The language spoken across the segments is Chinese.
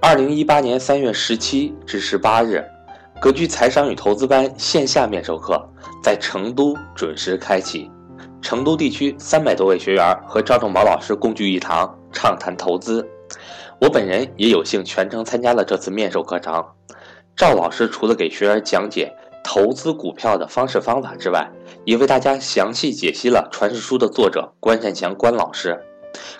二零一八年三月十七至十八日，格局财商与投资班线下面授课在成都准时开启。成都地区三百多位学员和赵正宝老师共聚一堂，畅谈投资。我本人也有幸全程参加了这次面授课程。赵老师除了给学员讲解投资股票的方式方法之外，也为大家详细解析了《传世书》的作者关善祥关老师。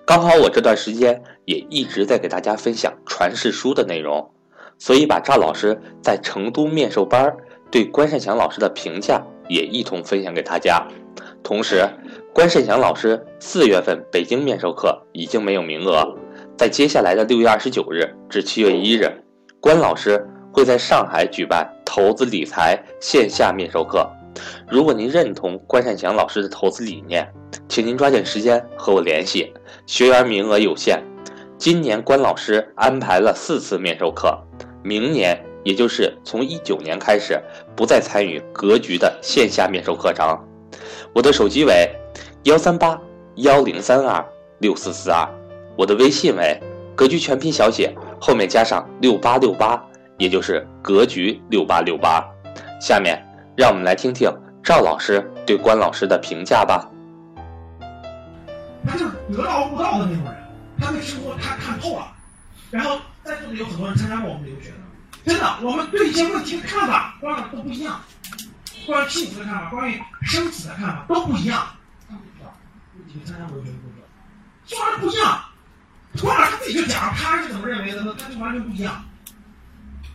刚好我这段时间也一直在给大家分享《传世书》的内容，所以把赵老师在成都面授班对关善祥老师的评价也一同分享给大家。同时，关善祥老师四月份北京面授课已经没有名额，在接下来的六月二十九日至七月一日，关老师会在上海举办投资理财线下面授课。如果您认同关善祥老师的投资理念，请您抓紧时间和我联系。学员名额有限，今年关老师安排了四次面授课，明年也就是从一九年开始，不再参与格局的线下面授课程。我的手机为幺三八幺零三二六四四二，我的微信为格局全拼小写后面加上六八六八，也就是格局六八六八。下面让我们来听听赵老师对关老师的评价吧。他就是得道悟道的那种人，他对生活他看透了。然后在座的有很多人参加过我们留学的，真的，我们对一些问题的看法、观点都不一样。关于幸福的看法，关于生死的看法都不一样。你们参加留学的不知道，就完全不一样。突然他自己就讲他是怎么认为的，那他就完全不一样。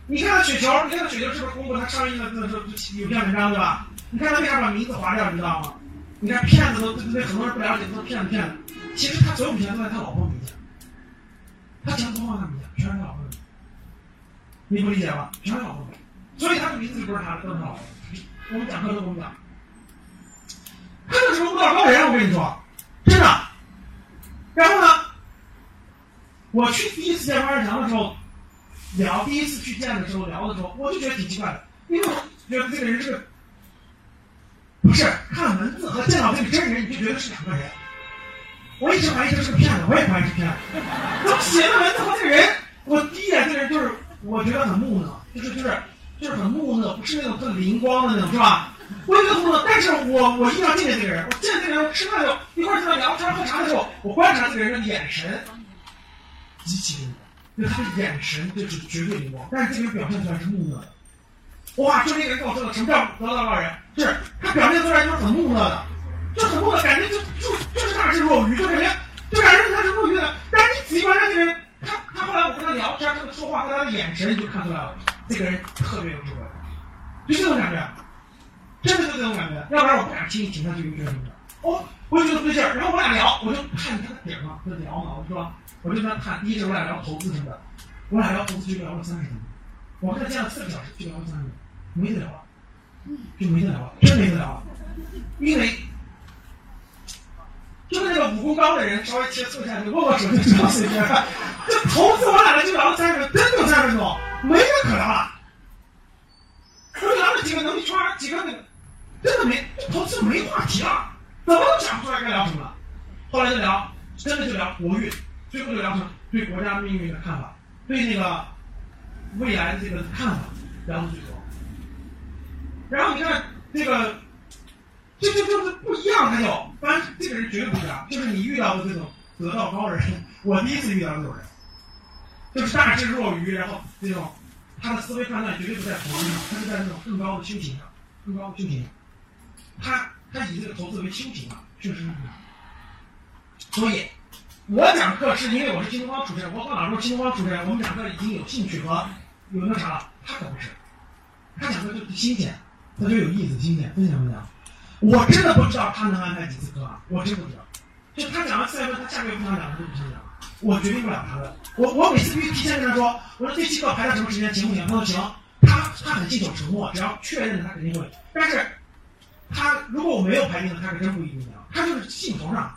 你看他雪球，你看他雪球是不是公布他上映的那时候有篇文章对吧？你看他为啥把名字划掉，你知道吗？你看骗子都对对，很多人不了解，都是骗子骗子。其实他所有钱都在他老婆名下，他钱都放他名下，全是他老婆名。你不理解吧？全是老婆名，所以他的名字不是他的，都是他老婆。我们讲课都跟我们讲，他就是个悟道高人，我跟你说，真的。然后呢，我去第一次见关世强的时候，聊第一次去见的时候聊的时候，我就觉得挺奇怪的，因为我觉得这个人是，不是看文字和见到这个真人你就觉得是两个人。我一直怀疑这是个骗子，我也怀疑是骗子。怎么写的文字和这个人，我第一眼这个人就是我觉得很木讷，就是就是。就是很木讷，不是那种特灵光的那种，是吧？我觉得木讷，但是我我一定要见这个人。我见这个人，吃饭的时候，一块儿跟他聊天喝茶的时候，我观察这个人的眼神极其灵光，就他的眼神就是绝对灵光，但是这个人表现出来是木讷的。哇，就那个人跟我说的，什么叫得道高人？是他表现出来就是很木讷的，就很木讷，感觉就就就是大智若愚，就感觉就感觉他是木讷的。但是你仔细观察这个人，他他后来我跟他聊天，他的说话和他的眼神，你就看出来了。这个人特别有智慧，就这种感觉，真的就这种感觉，要不然我不敢轻易请他去留学什么的。哦，我就觉得不对劲儿，然后我俩聊，我就看他的点嘛，就聊嘛，我说，我就跟他谈，一是我俩聊投资什么的，我俩聊投资就聊了三十分钟，我跟他见了四个小时，就聊了三十分钟，没得聊了，就没得聊了，真没得聊了，因为就是那个武功高的人稍微接触一下，就握握手就知道水平，这投资我俩就聊了三十分钟，真就三十分钟。没人可聊了，我聊了几个能力圈，几个那个，真的没投资没话题了，怎么都讲不出来该聊什么了。后来就聊，真的就聊国运，最后就聊成对国家命运的看法，对那个未来这个看法，聊的最多。然后你看这个，这这就是不一样，他就，反正这个人绝对不一样，就是你遇到的这种得道高人，我第一次遇到这种人。就是大智若愚，然后这种他的思维判断绝对不在同一上，他是在那种更高的修行上，更高的修行上。他他以这个投资为修行啊，确实。所以，我讲课是因为我是新东方主持人，我和老师新东方主持人，我们两个已经有兴趣和有那啥了。他可不是，他讲课就新鲜，他就有意思，新鲜，分享分享。我真的不知道他能安排几次课啊，我真不知道。就他讲完四月份，他下个月不想讲了就不想讲。我决定不了他的，我我每次必须提前跟他说，我说这期课排到什么时间行不行？他说行，他他很信守承诺，只要确认了他肯定会。但是，他如果我没有排定，他可真不一定讲。他就是兴头上，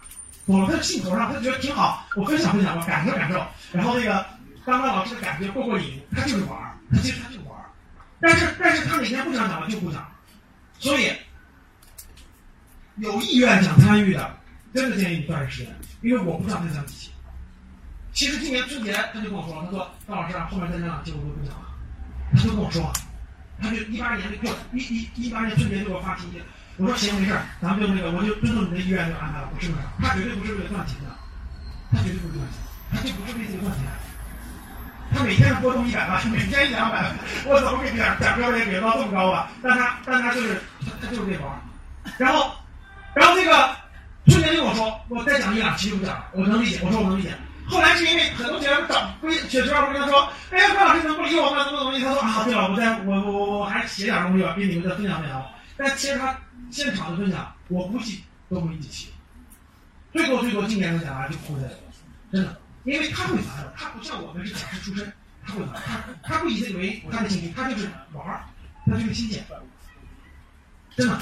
我他兴头上，他觉得挺好，我分享分享，我感受感受。然后那个当当老师的感觉过过瘾，他就是玩儿，他其实他就玩儿。但是但是他哪天不想讲了就不讲，所以有意愿想参与的，真的建议你抓紧时间，因为我不知道那张机器。其实今年春节他就跟我说了，他说张老师啊，后面再讲节目就不讲了，他就跟我说，了他就一八年就一一一八年春节就给我发信息，我说行没事，咱们就那个我就尊重你的意愿就安排了，不是那啥，他绝对不是为了赚钱的，他绝对不是赚钱，他就不是为自己赚钱。他每天波动一百万，每天一两百万，我怎么给讲讲标也给到这么高吧？但他但他就是他他就是这玩儿，然后然后那个春节就跟我说，我再讲一两期就不讲，我能理解，我说我能理解。后来是因为很多学员找不雪学我跟他说，哎呀，郭老师怎么不理我们？怎么怎么？他说啊，对了，我再我我我我还写点东西吧，给你们再分享分享。但其实他现场的分享，我估计都没几期，最多最多今年的讲完就哭在真的。因为他会玩的，他不像我们是讲师出身，他会玩，他他不以这个为他的兴趣，他就是玩儿，他就是新鲜，真的，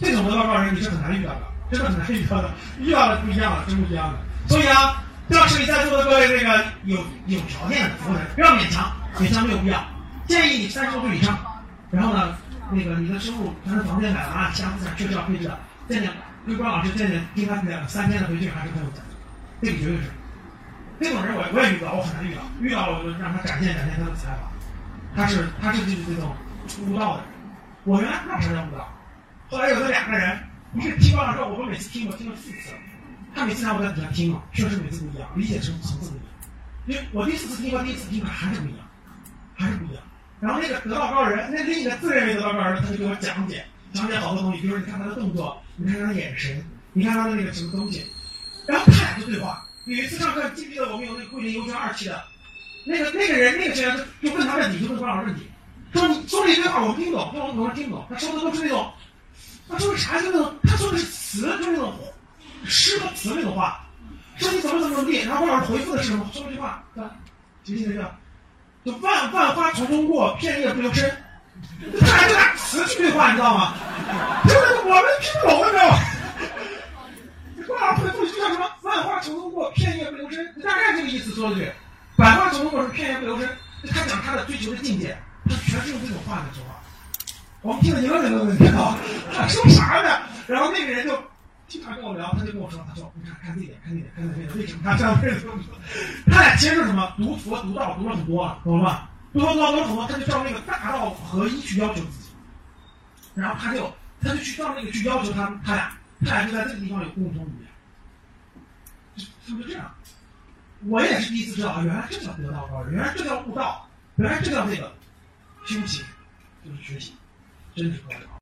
这种文化高人你是很难遇到的，真的很难遇到的，遇到了不一样了，真不一样的。所以啊，教室里在座的各位这个有有条件的服务人，不要勉强，勉强没有必要。建议你三十多岁以上，然后呢，那个你的收入，咱的房间买了啊，其他资产确实要配置的。见见跟关老师见见，听他两三天的回去还是很有讲，这个绝对是。这种人我我也遇到，我很难遇到，遇到了我就让他展现展现他的才华。他是他是就是这种悟道的人，我原来不知道什么叫悟道，后来有这两个人，不是听完了之后，我们每次听我听了四次，他每次让我在底下听嘛，确实每次不一样，理解层层次不一样。因为我第四次听和第一次听还是不一样，还是不一样。然后那个得道高人，那另一个自认为得道高人，他就给我讲解讲解好多东西，比如说你看他的动作，你看他的眼神，你看他的那个什么东西，然后他俩就对话。有一次上课，记不记得我们有那个桂林邮圈二期的，那个那个人那个学员就问他问题，就问关老师问题，说说了一堆话我听不懂，说我我听不懂，他说的都是那种，他说的啥就那种，他说的是词，就是那种诗和词那种话，说你怎么怎么怎么地，然后关老师回复的是什么？说了句话，记不记得这个？就万万花丛中过，片叶不留身。这还就拿词去对话，你知道吗？就是我们听不懂，你知道吗？关老师回复就叫什么？万花丛中过，片叶不留身，大概这个意思说的对。百花丛中过是片叶不留声，他讲他的追求的境界，他全是用这种话在说话。我们听了一个人都能听到，他说啥呢？然后那个人就经常跟我聊，他就跟我说，他说你看看这点，看这点，看这点，为什么他这样为什么？他俩其实是什么？读佛读道读了很多了，懂了吧？读佛读道读了很多，他就照那个大道合一去要求自己，然后他就他就去照那个去要求他他俩。他俩就在这个地方有共同语言，是不是这样？我也是第一次知道，原来这叫得道高人，原来这叫悟道，原来这叫那个修行，就是学习，真是高人。